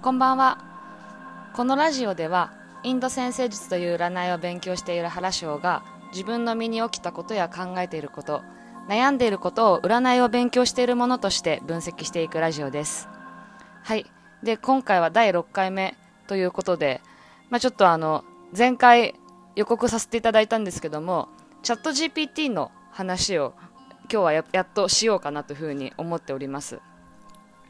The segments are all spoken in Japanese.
こんばんは。このラジオではインド先生術という占いを勉強している原翔が自分の身に起きたことや考えていること悩んでいることを占いを勉強しているものとして分析していくラジオです。はい。で今回は第6回目ということで、まあ、ちょっとあの前回予告させていただいたんですけどもチャット GPT の話を今日はややっとしようかなというふうに思っております。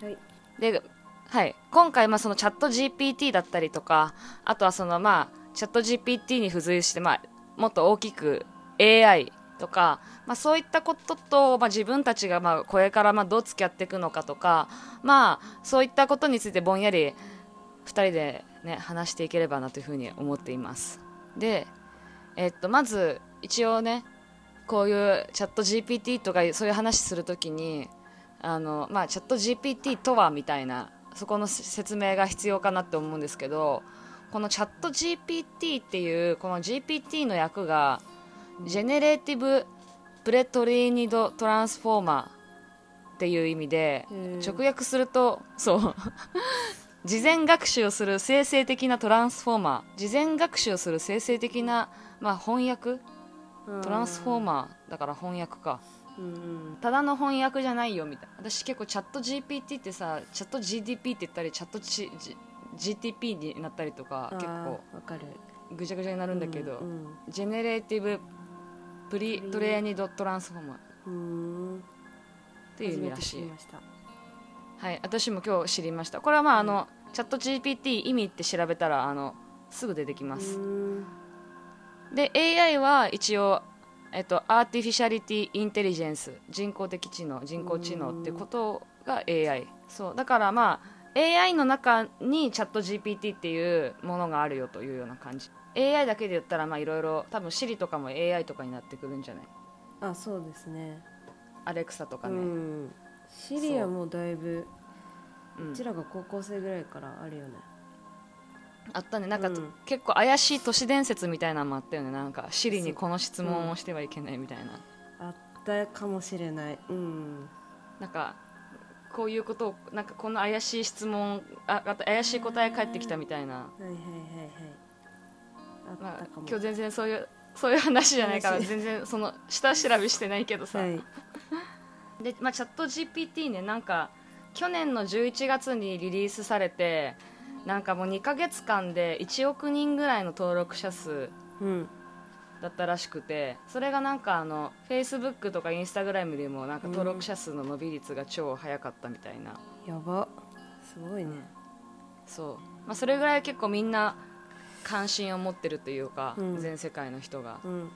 はい。で、はい、今回まあそのチャット GPT だったりとかあとはそのまあチャット GPT に付随してまあもっと大きく AI とか、まあ、そういったことと、まあ、自分たちがまあこれからまあどう付き合っていくのかとか、まあ、そういったことについてぼんやり2人で、ね、話していければなというふうに思っています。で、えっと、まず一応ねこういうチャット GPT とかそういう話するときにあの、まあ、チャット GPT とはみたいなそこの説明が必要かなって思うんですけどこのチャット GPT っていうこの GPT の役が Generative Pre-trained Transformer っていう意味でうん。直訳するとそう事前学習をする生成的なトランスフォーマー。事前学習をする生成的な、まあ、翻訳？トランスフォーマーだから翻訳か。ーうんただの翻訳じゃないよみたいな。私結構チャット GPT ってさチャット GDP って言ったりチャット、G GTP になったりとか結構わかる。ぐちゃぐちゃになるんだけど、うん Generative Pre-trained Transformer っうんうんていう意味らしいはい私も今日知りました。これはまああの、チャット GPT 意味って調べたらあのすぐ出てきます、うん。で AI は一応えっと、アーティフィシャリティ・インテリジェンス人工的知能人工知能ってことが AI そう。だからまあ AI の中にチャット GPT っていうものがあるよというような感じ。AI だけで言ったらまあいろいろ多分 Siri とかも AI とかになってくるんじゃない？あそうですね。アレクサとかうね、ん。シリアもうだいぶう。ん。うちらが高校生ぐらいからあるよねあったね。なんか、うん。結構怪しい都市伝説みたいなのもあったよね。なんか Siri にこの質問をしてはいけないみたいな、あったかもしれない。うん。なんかこういうことをなんかこの怪しい質問ああと怪しい答え返ってきたみたいな、はいはいはいはい。あまあ今日全然そういうそういう話じゃないから話全然その下調べしてないけどさ、はい。で、まあ、チャット GPT ねなんか去年の11月にリリースされてなんかもう2ヶ月間で1億人ぐらいの登録者数うん。だったらしくてそれがなんかあの Facebook とか Instagram よりもなんか登録者数の伸び率が超早かったみたいな、やば。すごいね。そう、まあ、それぐらい結構みんな関心を持ってるというか、うん。全世界の人が。うん。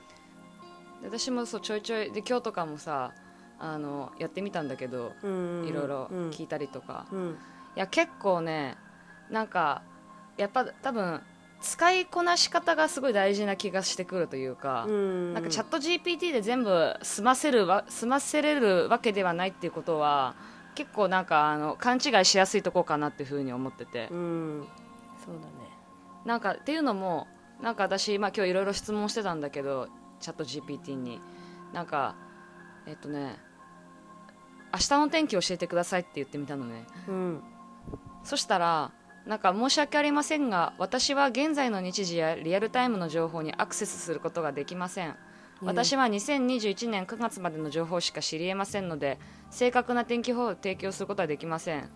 で私もそうちょいちょいで今日とかもさあのやってみたんだけどうんいろいろうん。聞いたりとか、いうん。や結構ねなんかやっぱ多分使いこなし方がすごい大事な気がしてくるというか、うん。なんかチャット GPT で全部済ませるわ済ませれるわけではないっていうことは結構なんかあの勘違いしやすいとこかなっていうふうに思ってて、うん。そうだね。なんかっていうのもなんか私、まあ、今日いろいろ質問してたんだけどチャット GPT に。なんかえっとね明日の天気教えてくださいって言ってみたのね。うん。そしたらなんか申し訳ありませんが私は現在の日時やリアルタイムの情報にアクセスすることができません。私は2021年9月までの情報しか知りえませんので正確な天気予報を提供することはできません。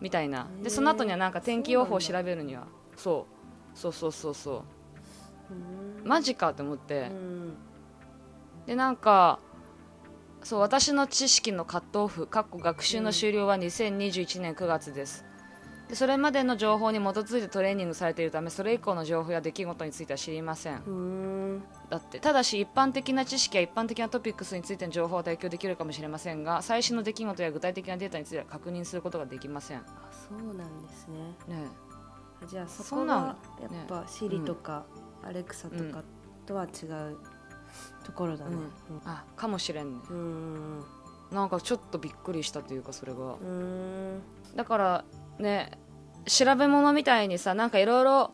みたいな。でその後にはなんか天気予報を調べるには。そうそう。そうそうそうう。ん。マジかと思って。うん。でなんかそう私の知識のカットオフ学習の終了は2021年9月ですでそれまでの情報に基づいてトレーニングされているためそれ以降の情報や出来事については知りません。うん。だってただし一般的な知識や一般的なトピックスについての情報は提供できるかもしれませんが最新の出来事や具体的なデータについては確認することができません。ねあそうなんですね。えあじゃあそこがやっぱシリとかアレクサとかとは違うところだね。あかもしれんね。うんうんなんかちょっとびっくりしたというかそれが。うん。だからね調べ物みたいにさなんかいろいろ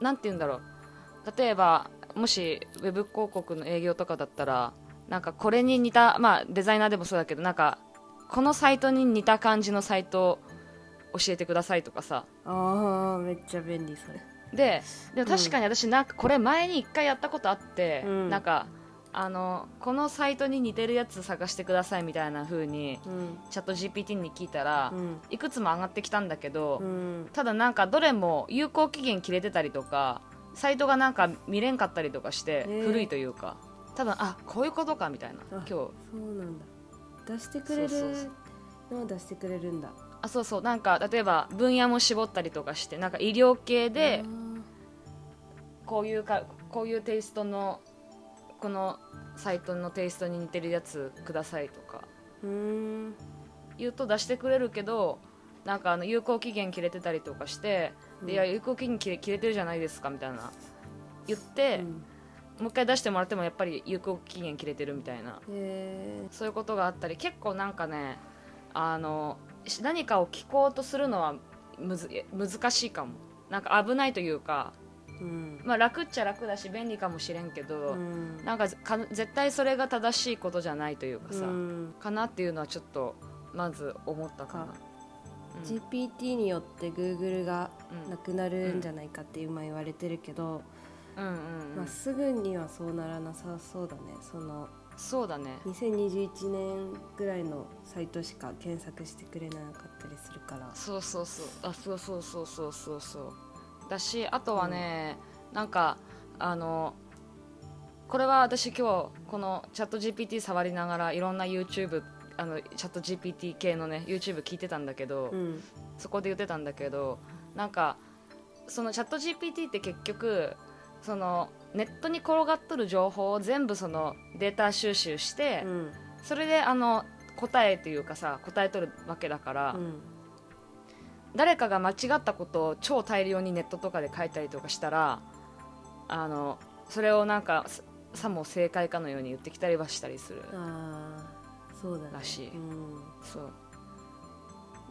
なんて言うんだろう。例えばもしウェブ広告の営業とかだったらなんかこれに似たまあデザイナーでもそうだけどなんかこのサイトに似た感じのサイト教えてくださいとかさ。あーめっちゃ便利それ。ででも確かに私なんかこれ前に一回やったことあって、うん。なんかあのこのサイトに似てるやつ探してくださいみたいな風にうん。チャット GPT に聞いたら、うん。いくつも上がってきたんだけど、うん。ただなんかどれも有効期限切れてたりとかサイトがなんか見れんかったりとかして古いというか多分あこういうことかみたいな今日。あそうなんだ。出してくれるのを出してくれるんだ。あそうそう。なんか例えば分野も絞ったりとかしてなんか医療系でこういうかこういうテイストのこのサイトのテイストに似てるやつくださいとか言うと出してくれるけどなんかあの有効期限切れてたりとかして、でいや有効期限切れ切れてるじゃないですかみたいな言って、うん。もう一回出してもらってもやっぱり有効期限切れてるみたいな。へそういうことがあったり結構なんかねあのし何かを聞こうとするのはむず難しいかも。なんか危ないというか、ーうん。まあ、楽っちゃ楽だし便利かもしれんけど、うん。なんかか絶対それが正しいことじゃないというかさ、うん。かなっていうのはちょっとまず思ったかな。GPT によって Google がうん。なくなるんじゃないかって今言われてるけど、うんうんうん。まあ、すぐにはそうならなさそうだね。そのそうだね。2021年ぐらいのサイトしか検索してくれなかったりするから。そうそうそう。あそうそうそうそうそうそうだしあとはね、なんかあのこれは私今日このチャット GPT 触りながらいろんな YouTube あのチャット GPT 系のね YouTube 聞いてたんだけど、うん。そこで言ってたんだけどなんかそのチャット GPT って結局そのネットに転がっとる情報を全部そのデータ収集して、うん。それであの答えというかさ答えとるわけだから、うん誰かが間違ったことを超大量にネットとかで書いたりとかしたらあのそれをなんかささも正解かのように言ってきたりはしたりするそうだね。らしい。うん。そう。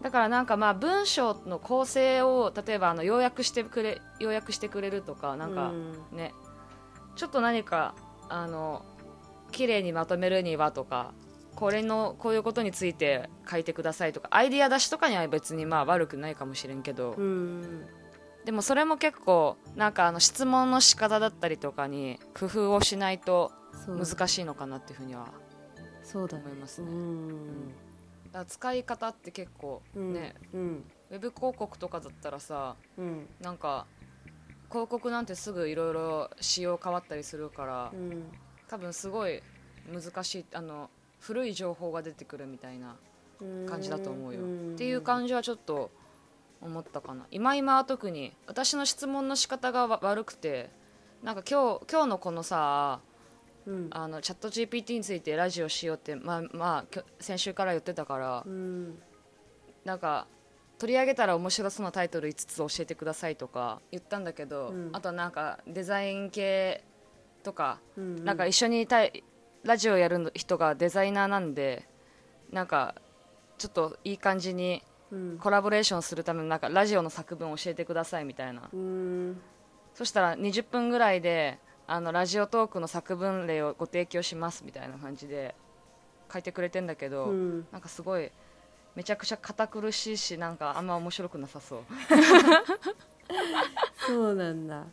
だからなんかまあ文章の構成を例えばあの要約してくれ要約してくれるとかなんかうん。ね、ちょっと何かあの綺麗にまとめるにはとかこれのこういうことについて書いてくださいとかアイディア出しとかには別にまあ悪くないかもしれんけど、うん。でもそれも結構なんかあの質問の仕方だったりとかに工夫をしないと難しいのかなっていうふうには思いますね。使い方って結構うん。ね、うん。ウェブ広告とかだったらさうん。なんか広告なんてすぐいろいろ仕様変わったりするから、うん。多分すごい難しいあの古い情報が出てくるみたいな感じだと思うよ、っていう感じはちょっと思ったかな。今今は特に私の質問の仕方がわ悪くてなんか今日今日のこのさうん。あのチャット GPT についてラジオしようってまあまあ先週から言ってたからうん。なんか取り上げたら面白そうなタイトル5つ教えてくださいとか言ったんだけど、うん。あとなんかデザイン系とかうんなんか一緒にいたいラジオやる人がデザイナーなんでなんかちょっといい感じにうん。コラボレーションするためのなんかラジオの作文教えてくださいみたいな。うん。そしたら20分ぐらいであのラジオトークの作文例をご提供しますみたいな感じで書いてくれてんだけど、うん。なんかすごいめちゃくちゃ堅苦しいしなんかあんま面白くなさそう、そうなんだ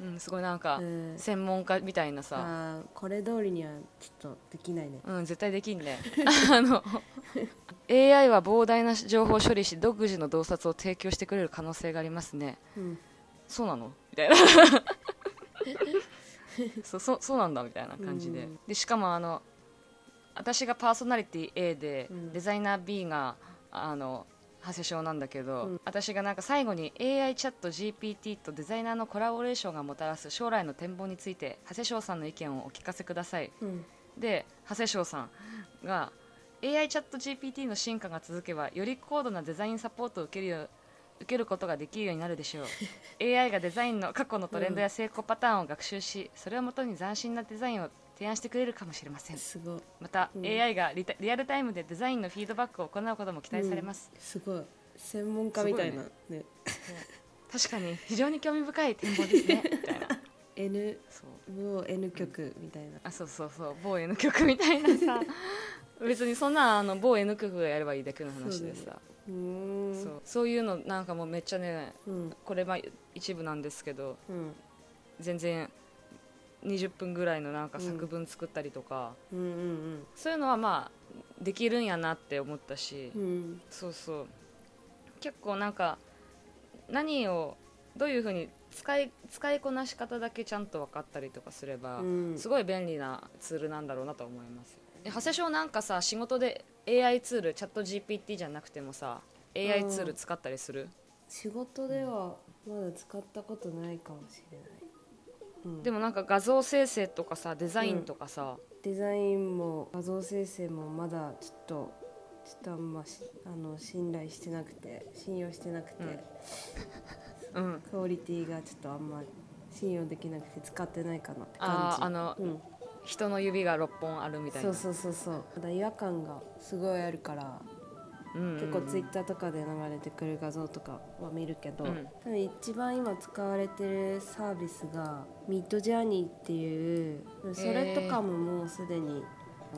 うん、すごいなんかうん。専門家みたいなさ、これ通りにはちょっとできないね。うん、絶対できんね。あの AI は膨大な情報を処理し独自の洞察を提供してくれる可能性がありますね。うん。そうなの？みたいな。そうそうそうなんだみたいな感じで,、うん。でしかもあの私がパーソナリティ A で、うん。デザイナー B があの長谷翔なんだけど、うん。私がなんか最後に AI チャット GPT とデザイナーのコラボレーションがもたらす将来の展望について長谷翔さんの意見をお聞かせください。うん。で長谷翔さんが AI チャット GPT の進化が続けばより高度なデザインサポートを受けるよう受けることができるようになるでしょう。AI がデザインの過去のトレンドや成功パターンを学習し、それをもとに斬新なデザインを提案してくれるかもしれません。すごい。また、うん。AI がリタリアルタイムでデザインのフィードバックを行うことも期待されます、すごい。専門家みたいなね。確かに非常に興味深い展望ですね。みたいな。N そう。某 N 曲みたいな。あそうそうそう。某 N 曲みたいなさ。別にそんなあの某 N 区がやればいいだけの話でさ。うーんそう。そういうのなんかもうめっちゃねうん。これまあ一部なんですけどうん。全然20分ぐらいのなんか作文作ったりとか、うんうんそういうのはまあできるんやなって思ったし、うん。うんそうそう。結構なんか何をどういうふうに使い使いこなし方だけちゃんと分かったりとかすれば、うん。すごい便利なツールなんだろうなと思います。で長谷翔なんかさ仕事で AI ツールチャット GPT じゃなくてもさ AI ツール使ったりする、仕事ではまだ使ったことないかもしれない、うん、でもなんか画像生成とかさデザインとかさ、デザインも画像生成もまだちょっとちょっとあんましあの信頼してなくて信用してなくて、うん。クオリティがちょっとあんま信用できなくて使ってないかなってあ感じ。ーあのうん、人の指が6本あるみたいな。そうそうそうそう。ただ違和感がすごいあるからうんうんうん結構ツイッターとかで流れてくる画像とかは見るけど、うん。多分一番今使われてるサービスがミッドジャーニーっていうそれとかももうすでに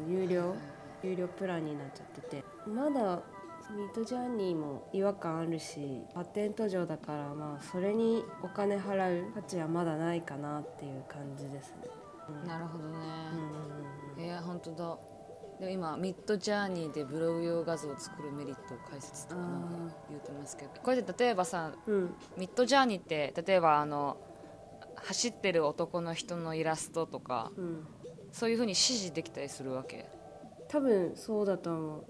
有料有料プランになっちゃっててまだミッドジャーニーも違和感あるしパテント上だからまあそれにお金払う価値はまだないかなっていう感じですね。うん。なるほどね、うんうんいや本当だでも今ミッドジャーニーでブログ用画像を作るメリットを解説とかなんか言うてますけど。これで例えばさうん。うんミッドジャーニーって例えばあの走ってる男の人のイラストとかうん。そういうふうに指示できたりするわけ？多分そうだと思う。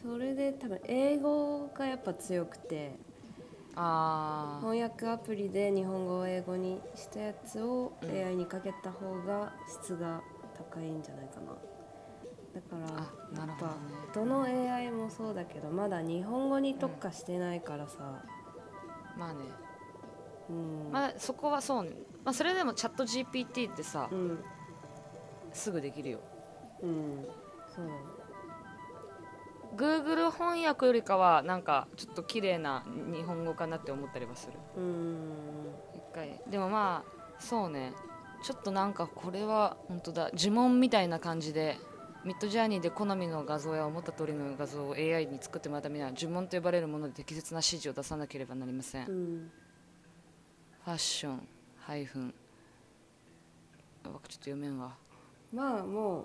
それで多分英語がやっぱ強くてああ翻訳アプリで日本語を英語にしたやつをうん。AI にかけた方が質が高いんじゃないかなだからやっぱどの AI もそうだけどまだ日本語に特化してないからさ、まあね。うん。まあそこはそうね、まあ、それでもチャット GPT ってさうん。すぐできるよ。うん。そう。Google 翻訳よりかはなんかちょっと綺麗な日本語かなって思ったりはする。うん。一回。でもまあそうね。ちょっとなんかこれは本当だ。呪文みたいな感じでミッドジャーニーで好みの画像や思った通りの画像を AI に作ってもらうためには呪文と呼ばれるもので適切な指示を出さなければなりません、フうん。ァッション。ハイフンあちょっと読めんわ。まあもう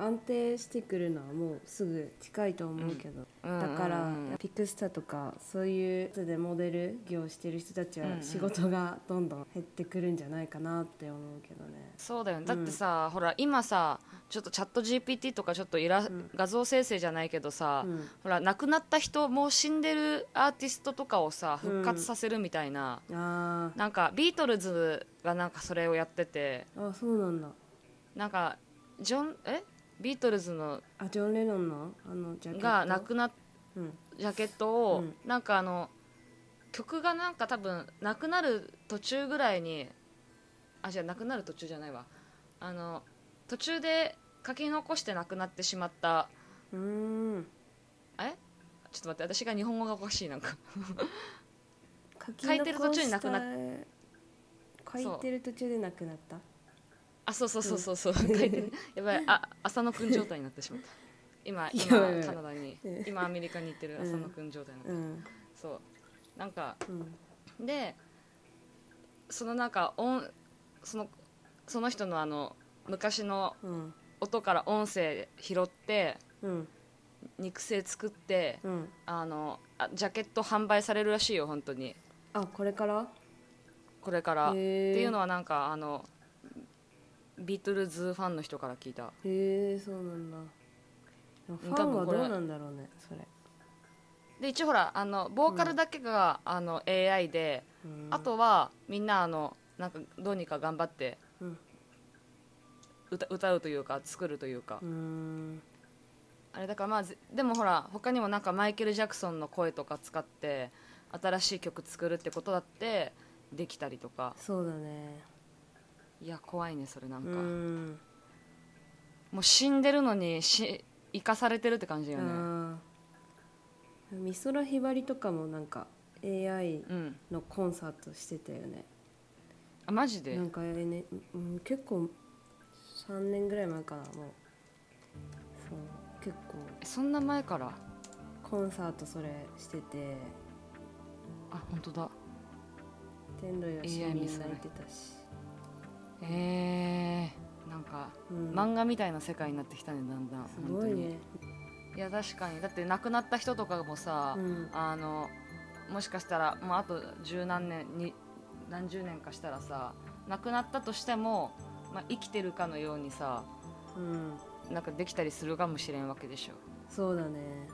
安定してくるのはもうすぐ近いと思うけど、うん。だから、うんうんうん。ピクスタとかそういうやつでモデル業をしてる人たちはうんうん。仕事がどんどん減ってくるんじゃないかなって思うけどね。そうだよね。だってさ、ほら今さちょっとチャット GPT とかちょっとイラ、ん。画像生成じゃないけどさ、うん。ほら亡くなった人もう死んでるアーティストとかをさ復活させるみたいな、あなんかビートルズがなんかそれをやってて。ーあそうなんだ。なんかジョンえ？ビートルズのあジョン・レノンの？あのジャケット？が亡くなっうん。ジャケットを、うん。なんかあの曲がなんか多分なくなる途中ぐらいにあじゃあなくなる途中じゃないわ。あの途中で書き残して亡くなってしまったうーん。え？ちょっと待って私が日本語がおかしいなんか。書き書いてる途中に亡くなっ書いてる途中で亡くなった？あそうそうそうそうそう、書いてる。やばい。あ浅野くん状態になってしまった。今 今いやカナダに。うん。今アメリカに行ってる浅野くん状態になってる、うん。そう。なんかうん。でそのなんか音そのその人のあの昔のうん。音から音声拾ってうん。肉声作ってうん。あのあジャケット販売されるらしいよ本当に。あこれから？これから、へー。っていうのはなんかあのビートルズファンの人から聞いた。へえそうなんだ。ファンはどうなんだろうねそれ、で一応ほらあのボーカルだけが、あの AI で、うん。あとはみんなあのなんかどうにか頑張ってうん。歌歌うというか作るというか、あれだからまあぜでもほら他にもなんかマイケル・ジャクソンの声とか使って新しい曲作るってことだってできたりとか。そうだねいや怖いねそれなんうか、ん。もう死んでるのにし生かされてるって感じよね。あー美空ひばりとかもなんか AI うん。のコンサートしてたよね。あマジで？なんか、ねうん、結構3年ぐらい前かなもう。そう結構。そんな前から？コンサートそれしてて。あ本当だ。天童よしみ AI 泣い見せない。てたし、えー、なんかうん、漫画みたいな世界になってきたねだんだんすごいね。いや確かに。だって亡くなった人とかもさ、うん。あのもしかしたらもうあと十何年に何十年かしたらさ亡くなったとしても、まあ、生きてるかのようにさうん。なんかできたりするかもしれんわけでしょ。そうだね。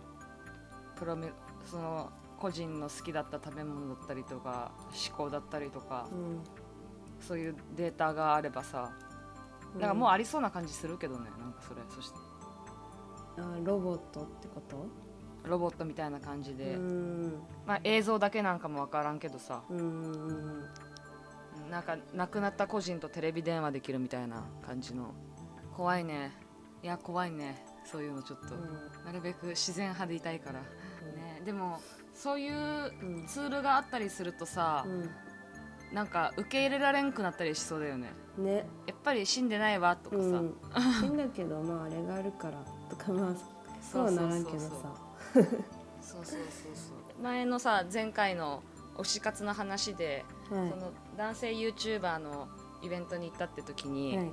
プロメその個人の好きだった食べ物だったりとか思考だったりとかうんそういうデータがあればさなんかもうありそうな感じするけどねなんかそれ。そして。あロボットってこと？ロボットみたいな感じで、うん。まあ、映像だけなんかも分からんけどさ。なんか亡くなった個人とテレビ電話できるみたいな感じの。怖いね。いや怖いね。そういうのちょっと、なるべく自然派でいたいから、ね、でもそういううん。ツールがあったりするとさ、うんなんか受け入れられんくなったりしそうだよね。ね。やっぱり死んでないわとかさ、うん。死んだけどまああれがあるからとかまあそうはならんけどさ。そうそうそうそう。前のさ前回の推し活の話で、はい。その男性 YouTuber のイベントに行ったって時に、はい。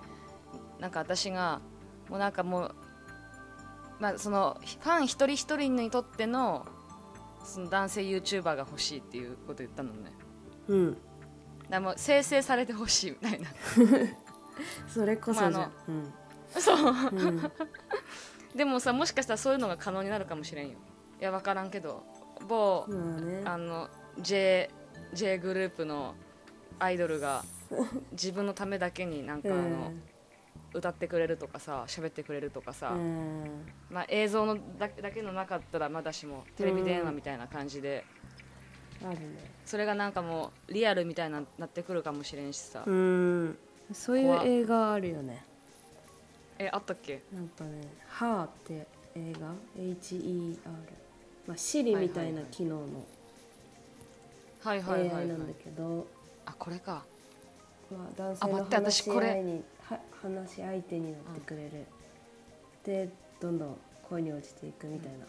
なんか私がもうなんかもう、まあ、そのファン一人一人にとってのその男性 YouTuber が欲しいっていうこと言ったのね。うんだもう生成されてほしいみたいな。それこそじゃん、まあうん。う。ん。でもさもしかしたらそういうのが可能になるかもしれんよ。いや分からんけど。某、まあね。あの J, J グループのアイドルが 自分のためだけになんかあの、歌ってくれるとかさ喋ってくれるとかさ、うん。まあ、映像のだだけのなかったらまだしもテレビ電話みたいな感じで、それがなんかもうリアルみたいななってくるかもしれんしさ、うん。そういう怖映画あるよね。えあったっけ？なんかね「ハーって映画？HER まあシリみたいな機能のはいはいはい、はい。AI なんだけど、あこれか。まあ、男性あの待って私話しこれ合いには話し相手になってくれる、でどんどん恋に落ちていくみたいな。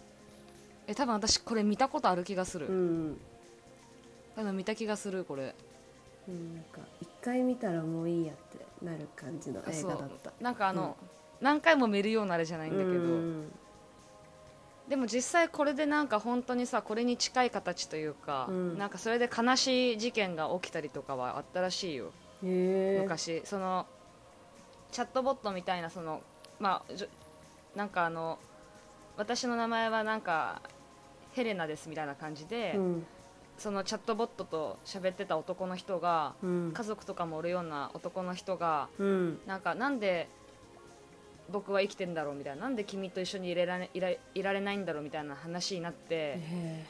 え多分私これ見たことある気がする、うん、うん多分見た気がするこれ。うん、なんか一回見たらもういいやってなる感じの映画だった。なんかあの、何回も見るようなあれじゃないんだけど、うん。でも実際これでなんか本当にさこれに近い形というか、うん。なんかそれで悲しい事件が起きたりとかはあったらしいよ。昔。そのチャットボットみたいなそのまあなんかあの私の名前はなんかヘレナですみたいな感じで、うんそのチャットボットと喋ってた男の人が、うん。家族とかもおるような男の人がうん。なんかなんで僕は生きてんだろうみたいななんで君と一緒にいれられいらいられないんだろうみたいな話になってへ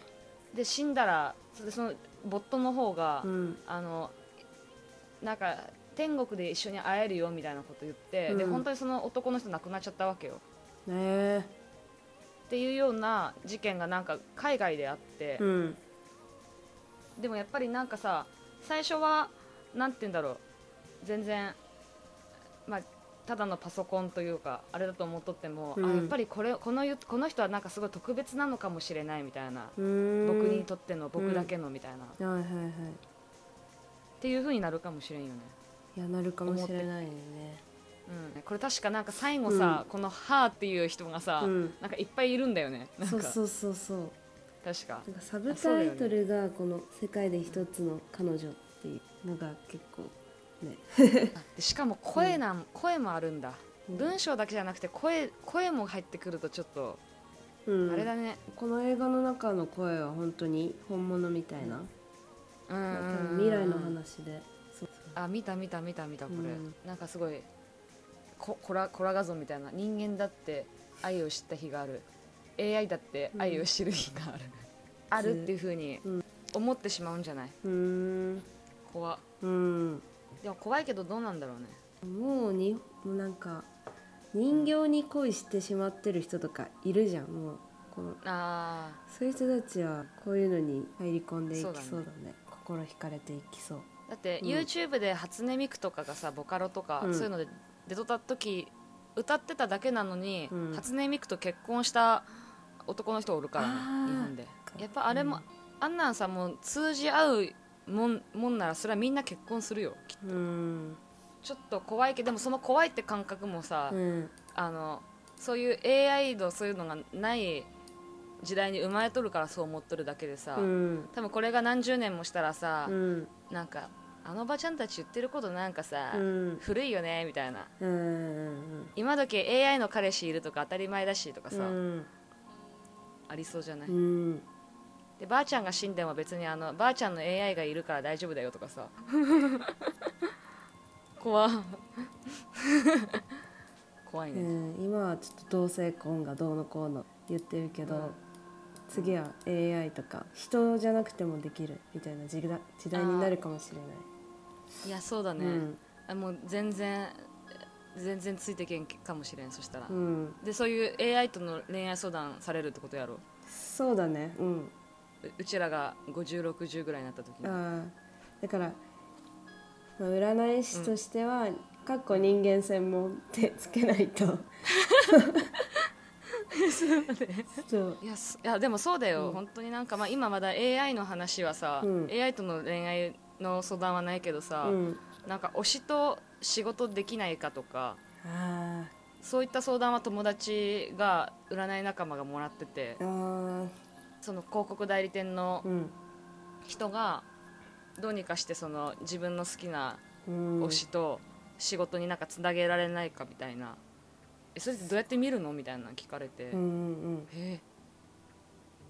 で死んだらそのボットの方が、えうん。あのなんか天国で一緒に会えるよみたいなこと言って、でうん。本当にその男の人亡くなっちゃったわけよ。へえ。っていうような事件がなんか海外であって、うんでもやっぱりなんかさ最初はなんて言うんだろう。全然まあただのパソコンというかあれだと思っとっても、うん。あやっぱりこれこのゆこの人はなんかすごい特別なのかもしれないみたいな、うん。僕にとっての僕だけのみたいな、っはいはいはい。ていう風になるかもしれんよね、いやなるかもしれないよね。うん、これ確かなんか最後さ、この「はーっていう人がさ、うん。なんかいっぱいいるんだよね。そうそうそうそう確か。なんかサブタイトルがこの「世界で一つの彼女」っていうのが結構ね。でしかも声なん、声もあるんだ。うん。文章だけじゃなくて声声も入ってくるとちょっとうん。あれだね、この映画の中の声は本当に本物みたいな、うん。未来の話で。あ見た見た見た見たこれ、うん。なんかすごいこコラコラ画像みたいな。人間だって愛を知った日がある AI だって愛を知る日がある、ある。っていうふうにうん。思ってしまうんじゃない？うーん。怖。っうん。でも怖いけどどうなんだろうね。もうにもうなんか人形に恋してしまってる人とかいるじゃん。もうこのあそういう人たちはこういうのに入り込んでいきそうだだね。心惹かれていきそう。ーだってうん。YouTube で初音ミクとかがさボカロとか、うん。そういうので出とった時歌ってただけなのに、うん。初音ミクと結婚した男の人おるからね日本で。やっぱあれも、あんなんさもう通じ合うもんもんならそれはみんな結婚するよきっと。うん。ちょっと怖いけどでもその怖いって感覚もさ、うん。あのそういう AI のそういうのがない時代に生まれとるからそう思っとるだけでさ、うん。多分これが何十年もしたらさ、うん。なんかあのおばちゃんたち言ってることなんかさ、うん。古いよねみたいな。うん今時 AI の彼氏いるとか当たり前だしとかさ、うんありそうじゃない、うん。でばあちゃんが死んでも別にあのばあちゃんの AI がいるから大丈夫だよとかさ。怖。怖いうね、ん。今はちょっと同性婚がどうのこうの言ってるけど、うん。次は AI とか人じゃなくてもできるみたいな時代になるかもしれない。いやそうだね、うん。あもう全然全然ついてけんかもしれんそしたら、うん、でそういう AI との恋愛相談されるってことやろ？そうだね。うん。ううちらが5060ぐらいになった時にだから、まあ、占い師としては、かっこ人間専門ってつけないと。そう。いやすいやでもそうだよ、うん本当になんか、まあ、今まだ AI の話はさ、うん AI との恋愛の相談はないけどさ、うん。なんか推しと仕事できないかとかあそういった相談は友達が占い仲間がもらってて。その広告代理店のうん。人がどうにかしてその自分の好きなうん。推しと仕事になんかつなげられないかみたいな、えそれってどうやって見るのみたいなの聞かれて、うんうんえ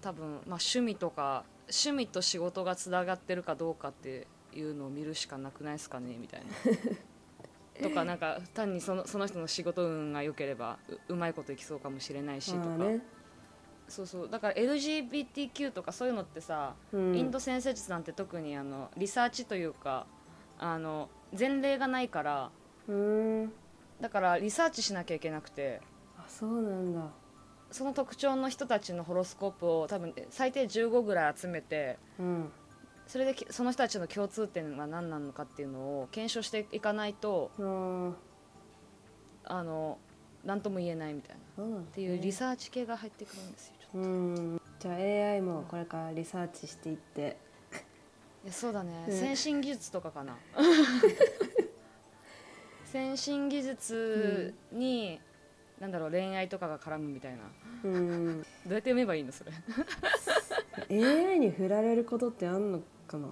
多分、まあ、趣味とか趣味と仕事がつながってるかどうかっていうのを見るしかなくないですかね？みたいな。とかなんか単にそのその人の仕事運が良ければううまいこといきそうかもしれないしとか。そうそうだから LGBTQ とかそういうのってさ、うんインド先生術なんて特にあのリサーチというかあの前例がないからうん。だからリサーチしなきゃいけなくてあそうなんだ。その特徴の人たちのホロスコープを多分最低15ぐらい集めてうん。それできその人たちの共通点は何なのかっていうのを検証していかないとあの何とも言えないみたいなそうなんっていうリサーチ系が入ってくるんですよちょっと。うん。じゃあ AI もこれからリサーチしていって。いやそうだね、うん。先進技術とかかな。先進技術に、なんだろう恋愛とかが絡むみたいな。うん。どうやって読めばいいのそれ。AI に振られることってあんの？かな。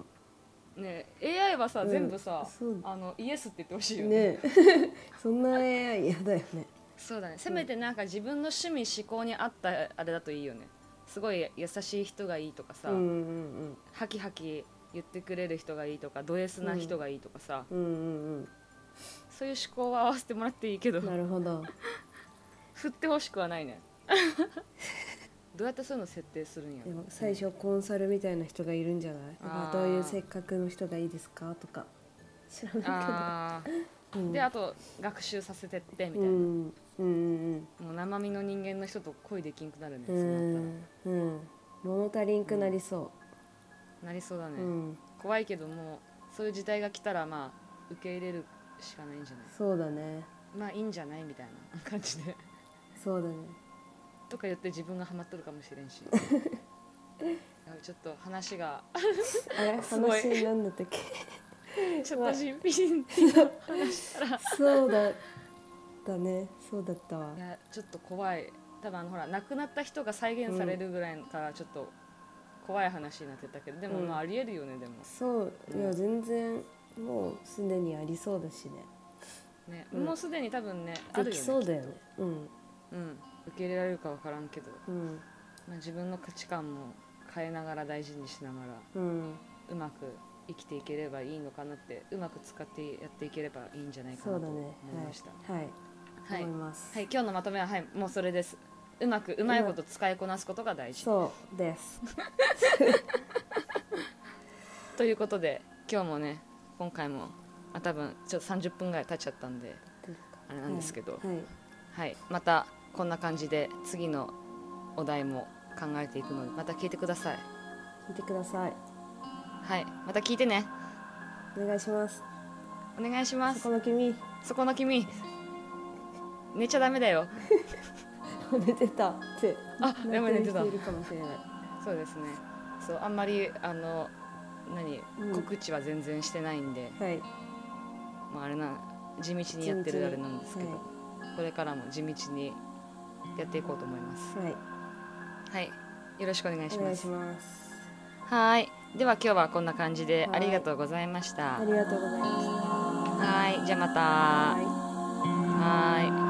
ねえ AI はさ、うん全部さそうあのイエスって言ってほしいよねね そんな AI 嫌だよね。そうだねせめてなんか自分の趣味思考に合ったあれだといいよねすごい優しい人がいいとかさ、うんうんハキハキ言ってくれる人がいいとかド S な人がいいとかさ、うん。うんうんそういう思考は合わせてもらっていいけどうん。なるほど。振ってほしくはないね どうやってそういうの設定するんやでも最初コンサルみたいな人がいるんじゃない？どういう性格の人がいいですか？とか。知らないあけど、うん、ーであと学習させてってみたいな、うん。うんうんもう生身の人間の人と恋できんくなるね、うそうなったん。うん。物足りんくなりそらなりそうだね、う、うん、怖いけどもそういう時代が来たらまあ受け入れるしかないんじゃない？そうだね。まあいいんじゃない？みたいな感じで。そうだねとか言って自分がハマっとるかもしれんし。ちょっと話があれ すごい。話なんだったっけ？ちょっと人品の話したら。そうだったね。そうだったわ。いやちょっと怖い。多分あのほら亡くなった人が再現されるぐらいからちょっと怖い話になってたけど、でもうん。まあありえるよねでも。そう。いや全然もうすでにありそうだしね。ね、うんもうすでに多分ねあるよそうだよね。うん。うん、受け入れられるか分からんけど、うん。まあ、自分の価値観も変えながら大事にしながらうん。うまく生きていければいいのかなってうまく使ってやっていければいいんじゃないかなと思いました。はい、はい。はい、思います、はい、今日のまとめは、はい、もうそれです。うまくうまいこと使いこなすことが大事。そうです。ということで今日もね今回もあ多分ちょっと30分ぐらい経っちゃったんであれなんですけど、はい、はい。はい、またこんな感じで次のお題も考えていくのでまた聞いてください。聞いてください。はい。また聞いてね。お願いします。お願いしまそすこの君。そこの君。寝ちゃダメだよ。寝てた。って。あなやばい寝てた。いるかもしれない。そうですね。そうあんまりあの何、うん。告知は全然してないんで、はい。まあ、あれな地道にやってるあれなんですけど、はこれからも地道にやっていこうと思います。はい。はい。よろしくお願いしお願いしますます。はい。では今日はこんな感じではい。ありがとうございました。ありがとうございました。はい。じゃあまた。はい。はい